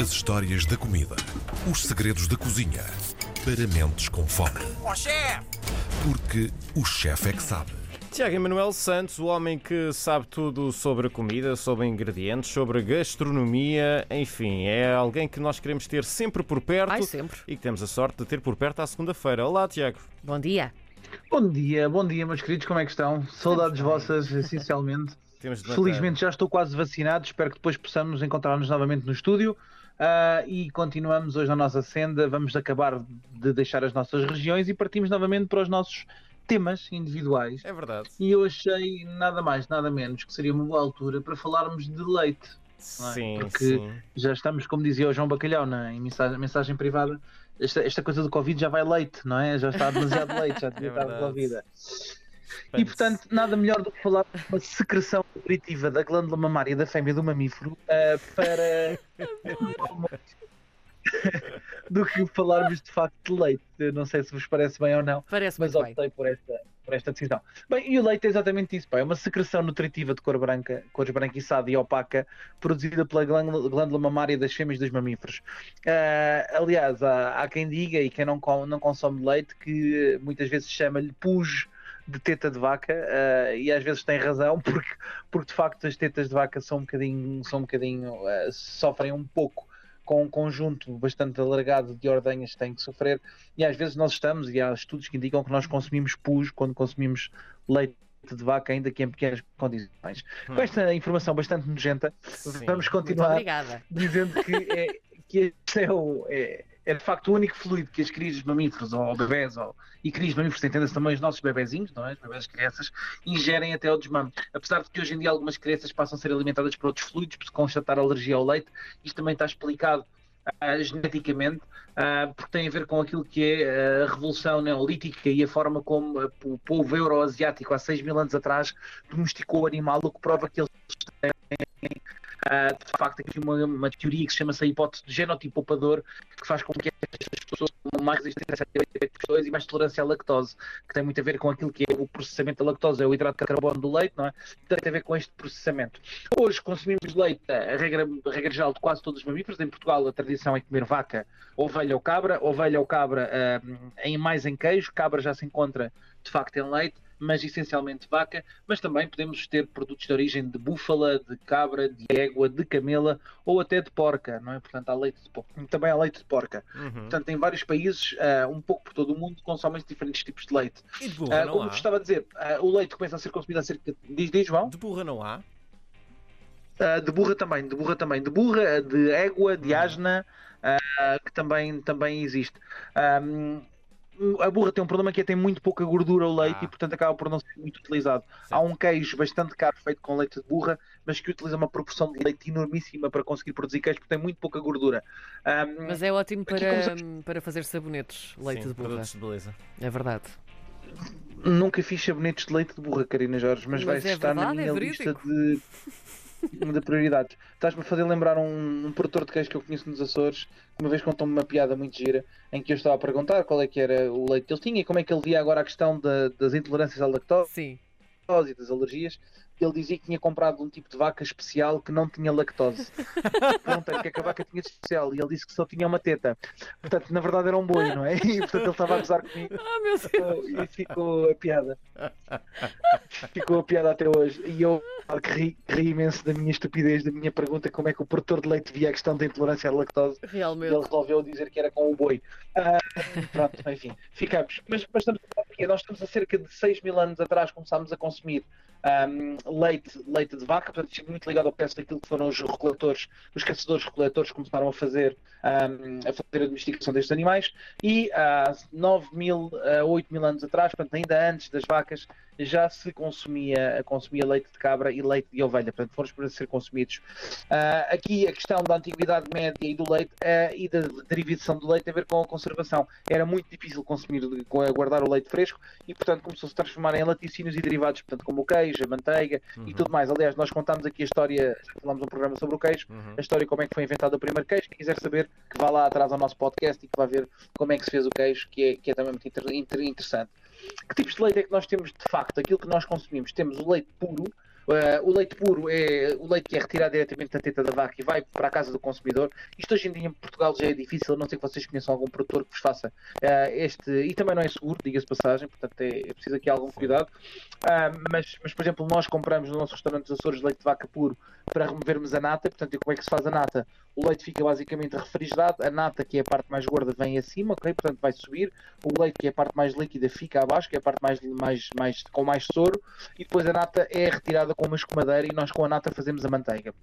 As histórias da comida. Os segredos da cozinha. Para mentes com fome. Ó chefe! Porque o chefe é que sabe. Tiago Emanuel Santos, o homem que sabe tudo sobre a comida, sobre ingredientes, sobre gastronomia, enfim, é alguém que nós queremos ter sempre por perto Ai, sempre. e que temos a sorte de ter por perto à segunda-feira. Olá, Tiago. Bom dia. Bom dia, bom dia, meus queridos, como é que estão? Saudades vossas, essencialmente. Temos de matar- Felizmente já estou quase vacinado, espero que depois possamos encontrar-nos novamente no estúdio. Ah, e continuamos hoje na nossa senda. Vamos acabar de deixar as nossas regiões e partimos novamente para os nossos temas individuais. É verdade. E eu achei nada mais, nada menos que seria uma boa altura para falarmos de leite. É? Sim, Porque sim. Já estamos, como dizia o João Bacalhau na em mensagem, mensagem privada, esta, esta coisa do Covid já vai leite, não é? Já está demasiado leite, já devia É estar verdade. E portanto, nada melhor do que falar de uma secreção nutritiva da glândula mamária da fêmea do mamífero ah, para. do que falarmos de facto de leite. Eu não sei se vos parece bem ou não, Parece mas muito bem. optei por esta, por esta decisão. Bem, e o leite é exatamente isso, pá. é uma secreção nutritiva de cor branca, cor esbranquiçada e opaca, produzida pela glândula, glândula mamária das fêmeas dos mamíferos. Ah, aliás, há, há quem diga, e quem não, com- não consome leite, que muitas vezes chama-lhe pus de teta de vaca, ah, e às vezes tem razão, porque, porque de facto as tetas de vaca são um bocadinho, são um bocadinho ah, sofrem um pouco com um conjunto bastante alargado de ordenhas que têm que sofrer, e às vezes nós estamos, e há estudos que indicam que nós consumimos pus quando consumimos leite de vaca, ainda que em pequenas condições. Com esta informação bastante nojenta, Sim. vamos continuar dizendo que, é, que este é, o, é, é de facto o único fluido que as crias mamíferos ou bebés, ou, e crias mamíferos, entenda-se também os nossos bebezinhos, não é? Bebés crianças, ingerem até ao desmame. Apesar de que hoje em dia algumas crianças passam a ser alimentadas por outros fluidos, por constatar alergia ao leite, isto também está explicado ah, geneticamente, ah, porque tem a ver com aquilo que é a revolução neolítica e a forma como ah, o povo euroasiático há 6 mil anos atrás domesticou o animal, o que prova que eles Uh, de facto, aqui uma, uma teoria que se chama-se a hipótese do genotipo poupador, que faz com que estas pessoas tenham mais resistência a pessoas e mais tolerância à lactose, que tem muito a ver com aquilo que é o processamento da lactose, é o hidrato de carbono do leite, não é? Tem a ver com este processamento. Hoje consumimos leite, a regra, a regra geral de quase todos os mamíferos. Em Portugal, a tradição é comer vaca, ovelha ou cabra, ovelha ou cabra uh, em mais em queijo, cabra já se encontra de facto em leite mas essencialmente vaca, mas também podemos ter produtos de origem de búfala, de cabra, de égua, de camela ou até de porca, não é? Portanto, há leite de porca. Também há leite de porca. Uhum. Portanto, em vários países, ah, um pouco por todo o mundo, consomem-se diferentes tipos de leite. E de burra Ah, não como há? vos estava a dizer, ah, o leite começa a ser consumido há cerca de... Diz, diz, João? De burra não há? De burra também, de burra também, de burra, de égua, de Uhum. asna, ah, que também, também existe. Ahm, a burra tem um problema que é tem muito pouca gordura o leite Ah. e portanto acaba por não ser muito utilizado. Certo. Há um queijo bastante caro feito com leite de burra, mas que utiliza uma proporção de leite enormíssima para conseguir produzir queijo porque tem muito pouca gordura. Ahm, Mas é ótimo para, como para fazer sabonetes, leite Sim, de burra. produtos de beleza. É verdade. Nunca fiz sabonetes de leite de burra, Karina Jorge, mas, Mas vais é estar na verdade, é minha lista verídico. De, de prioridades. Estás-me a fazer lembrar um, um produtor de queijo que eu conheço nos Açores, que uma vez contou-me uma piada muito gira, em que eu estava a perguntar qual é que era o leite que ele tinha e como é que ele via agora a questão da- das intolerâncias à lactose Sim. e das alergias. Ele dizia que tinha comprado um tipo de vaca especial que não tinha lactose. Perguntei o que é que a vaca tinha de especial e ele disse que só tinha uma teta. Portanto, na verdade era um boi, não é? E portanto ele estava a gozar comigo. Ah, meu Deus. E ficou a piada. Ficou a piada até hoje. E eu claro que ri, ri imenso da minha estupidez, da minha pergunta como é que o produtor de leite via a questão da intolerância à lactose. E ele Realmente. resolveu dizer que era com o boi. Ah, pronto, enfim, ficamos. Mas, mas estamos? Nós estamos a cerca de 6 mil anos atrás começámos a consumir ahm, leite, leite de vaca, portanto, é muito ligado ao peço daquilo que foram os recoletores, os caçadores-recoletores começaram a fazer, ahm, a fazer a domesticação destes animais e há 9 mil a 8 mil anos atrás, portanto, ainda antes das vacas, já se consumia, consumia leite de cabra e leite de ovelha, portanto, foram para ser consumidos. Ah, aqui a questão da antiguidade média e do leite ah, e da derivação do leite tem a ver com a conservação. Era muito difícil consumir, guardar o leite fresco e, portanto, começou -se a transformar em laticínios e derivados, portanto, como o queijo, a manteiga e tudo mais. Aliás, nós contámos aqui a história, já falámos um programa sobre o queijo, Uhum. a história como é que foi inventado o primeiro queijo. Quem quiser saber, que vá lá atrás ao nosso podcast e que vá ver como é que se fez o queijo, que é, que é também muito inter- inter- interessante. Que tipos de leite é que nós temos de facto? Aquilo que nós consumimos, temos o leite puro, Uh, o leite puro é o leite que é retirado diretamente da teta da vaca e vai para a casa do consumidor. Isto hoje em dia em Portugal já é difícil, a não sei que vocês conheçam algum produtor que vos faça uh, este. E também não é seguro, diga-se passagem, portanto é, é, preciso aqui algum cuidado. Uh, mas, mas, por exemplo, nós compramos no nosso restaurante dos Açores leite de vaca puro para removermos a nata. Portanto, como é que se faz a nata? O leite fica basicamente refrigerado, a nata, que é a parte mais gorda, vem acima, ok? Portanto, vai subir. O leite, que é a parte mais líquida, fica abaixo, que é a parte mais, mais, mais com mais soro. E depois a nata é retirada com uma escumadeira e nós com a nata fazemos a manteiga.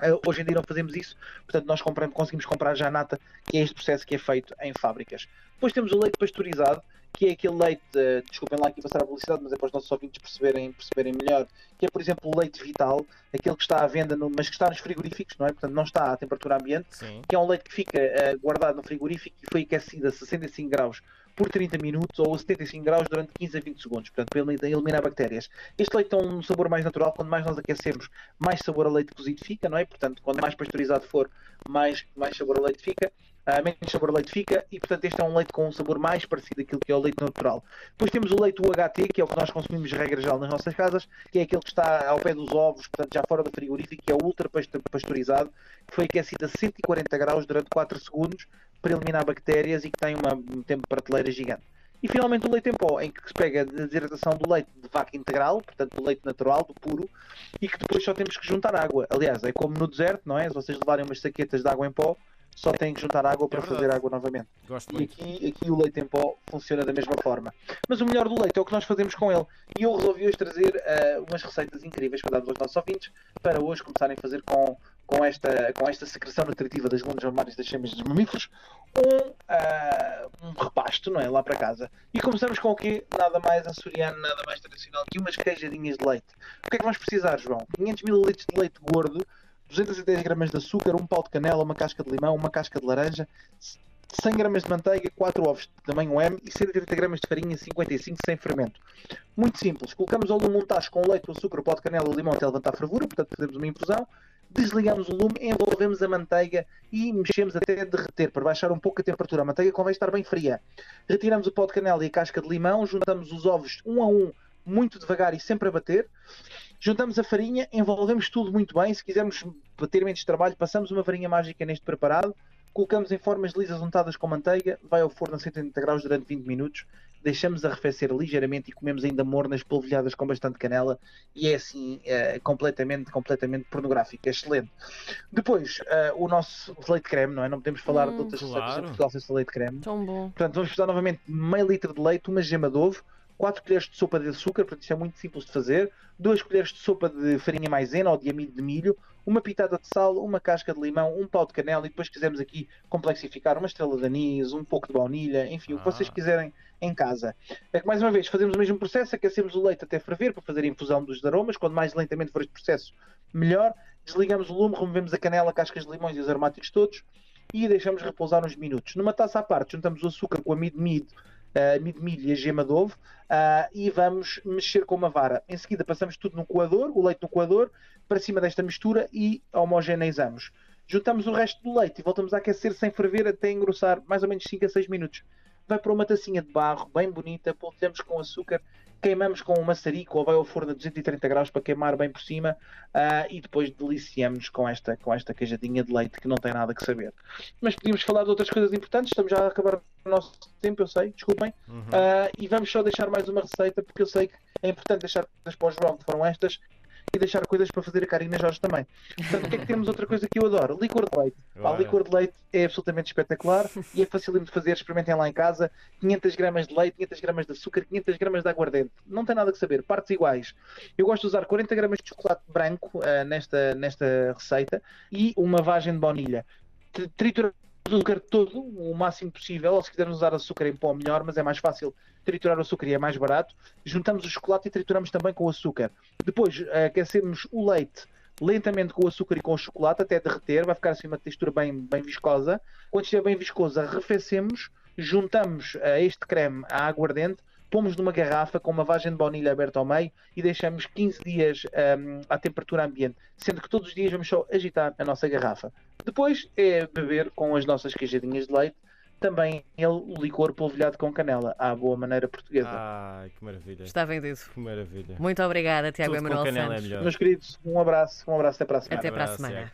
Uh, hoje em dia não fazemos isso, portanto nós compramos, conseguimos comprar já a nata, que é este processo que é feito em fábricas. Depois temos o leite pasteurizado, que é aquele leite, uh, desculpem lá aqui passar a publicidade, mas é para os nossos ouvintes perceberem, perceberem melhor, que é por exemplo o leite vital, aquele que está à venda, no, mas que está nos frigoríficos, não é? Portanto não está à temperatura ambiente, Sim. que é um leite que fica uh, guardado no frigorífico e foi aquecido a 65 graus por 30 minutos ou a 75 graus durante 15 a 20 segundos, portanto, para eliminar bactérias. Este leite tem um sabor mais natural, quanto mais nós aquecemos, mais sabor a leite cozido fica, não é? Portanto, quanto mais pasteurizado for, mais, mais sabor a leite fica. Uh, menos sabor a leite fica e portanto este é um leite com um sabor mais parecido àquilo que é o leite natural. Depois temos o leite UHT, que é o que nós consumimos regra geral nas nossas casas, que é aquele que está ao pé dos ovos, portanto já fora do frigorífico, que é ultra pasteurizado, que foi aquecido a 140 graus durante 4 segundos para eliminar bactérias e que tem uma, um tempo de prateleira gigante. E finalmente o leite em pó, em que se pega a desidratação do leite de vaca integral, portanto do leite natural, do puro, e que depois só temos que juntar água. Aliás, é como no deserto, não é? Se vocês levarem umas saquetas de água em pó, só têm que juntar água para é fazer água novamente. Gosto e aqui, aqui o leite em pó funciona da mesma forma. Mas o melhor do leite é o que nós fazemos com ele. E eu resolvi hoje trazer uh, umas receitas incríveis para dar aos nossos ouvintes, para hoje começarem a fazer com com esta, com esta secreção nutritiva das glândulas mamárias das fêmeas dos mamíferos, um, uh, um repasto, não é? Lá para casa. E começamos com o quê? Nada mais açoriano, nada mais tradicional que umas queijadinhas de leite. O que é que vamos precisar, João? 500 ml de leite gordo, 210 gramas de açúcar, um pau de canela, uma casca de limão, uma casca de laranja, 100 gramas de manteiga, 4 ovos de tamanho M e 130 gramas de farinha 55 sem fermento. Muito simples. Colocamos ao lume um tacho com leite, açúcar, pó de canela, limão até levantar fervura, portanto fazemos uma infusão desligamos o lume, envolvemos a manteiga e mexemos até derreter, para baixar um pouco a temperatura. A manteiga convém estar bem fria. Retiramos o pó de canela e a casca de limão, juntamos os ovos um a um, muito devagar e sempre a bater. Juntamos a farinha, envolvemos tudo muito bem. Se quisermos bater menos trabalho, passamos uma farinha mágica neste preparado colocamos em formas lisas untadas com manteiga, vai ao forno a 180 graus durante 20 minutos, deixamos arrefecer ligeiramente e comemos ainda mornas polvilhadas com bastante canela e é assim é, completamente, completamente pornográfico, é excelente. Depois, uh, o nosso leite creme, não é? Não podemos falar hum, de outras claro. receitas em Portugal sem leite creme. Tão bom. Portanto, vamos precisar novamente meio litro de leite, uma gema de ovo, 4 colheres de sopa de açúcar, portanto isto é muito simples de fazer, 2 colheres de sopa de farinha maisena ou de amido de milho, uma pitada de sal, uma casca de limão, um pau de canela e depois quisermos aqui complexificar uma estrela de anis, um pouco de baunilha, enfim, ah. o que vocês ah. quiserem em casa. É que mais uma vez fazemos o mesmo processo, aquecemos o leite até ferver para fazer a infusão dos aromas, quanto mais lentamente for este processo, melhor. Desligamos o lume, removemos a canela, cascas de limões e os aromáticos todos e deixamos repousar uns minutos. Numa taça à parte, juntamos o açúcar com o amido de milho uh, milho e gema de ovo uh, e vamos mexer com uma vara. Em seguida passamos tudo no coador, o leite no coador, para cima desta mistura e homogeneizamos. Juntamos o resto do leite e voltamos a aquecer sem ferver até engrossar mais ou menos 5 a 6 minutos. Vai para uma tacinha de barro bem bonita, polvilhamos com açúcar queimamos com um maçarico ou vai ao forno a 230 graus para queimar bem por cima uh, e depois deliciamos com esta, com esta queijadinha de leite que não tem nada que saber. Mas podíamos falar de outras coisas importantes, estamos já a acabar o nosso tempo, eu sei, desculpem. Uhum. Uh, e vamos só deixar mais uma receita porque eu sei que é importante deixar coisas para o João que foram estas e deixar coisas para fazer a Karina Jorge também. Portanto, o que é que temos outra coisa que eu adoro? Licor de leite. Pá, licor de leite é absolutamente espetacular e é facilmente de fazer. Experimentem lá em casa. 500 gramas de leite, 500 gramas de açúcar, 500 gramas de aguardente. Não tem nada que saber. Partes iguais. Eu gosto de usar 40 gramas de chocolate branco uh, nesta, nesta receita e uma vagem de baunilha. Triturar o açúcar todo, o máximo possível, ou se quisermos usar açúcar em pó, melhor, mas é mais fácil triturar o açúcar e é mais barato. Juntamos o chocolate e trituramos também com o açúcar. Depois aquecemos o leite lentamente com o açúcar e com o chocolate até derreter, vai ficar assim uma textura bem, bem viscosa. Quando estiver bem viscosa, arrefecemos, juntamos a este creme a aguardente, pomos numa garrafa com uma vagem de baunilha aberta ao meio e deixamos 15 dias um, à temperatura ambiente, sendo que todos os dias vamos só agitar a nossa garrafa. Depois é beber com as nossas queijadinhas de leite também ele o licor polvilhado com canela, à boa maneira portuguesa. Ai, que maravilha. Está vendido. Que maravilha. Muito obrigada, Tiago Tudo Emanuel é Santos. melhor. Meus queridos, um abraço, um abraço até para a semana. Até para a semana.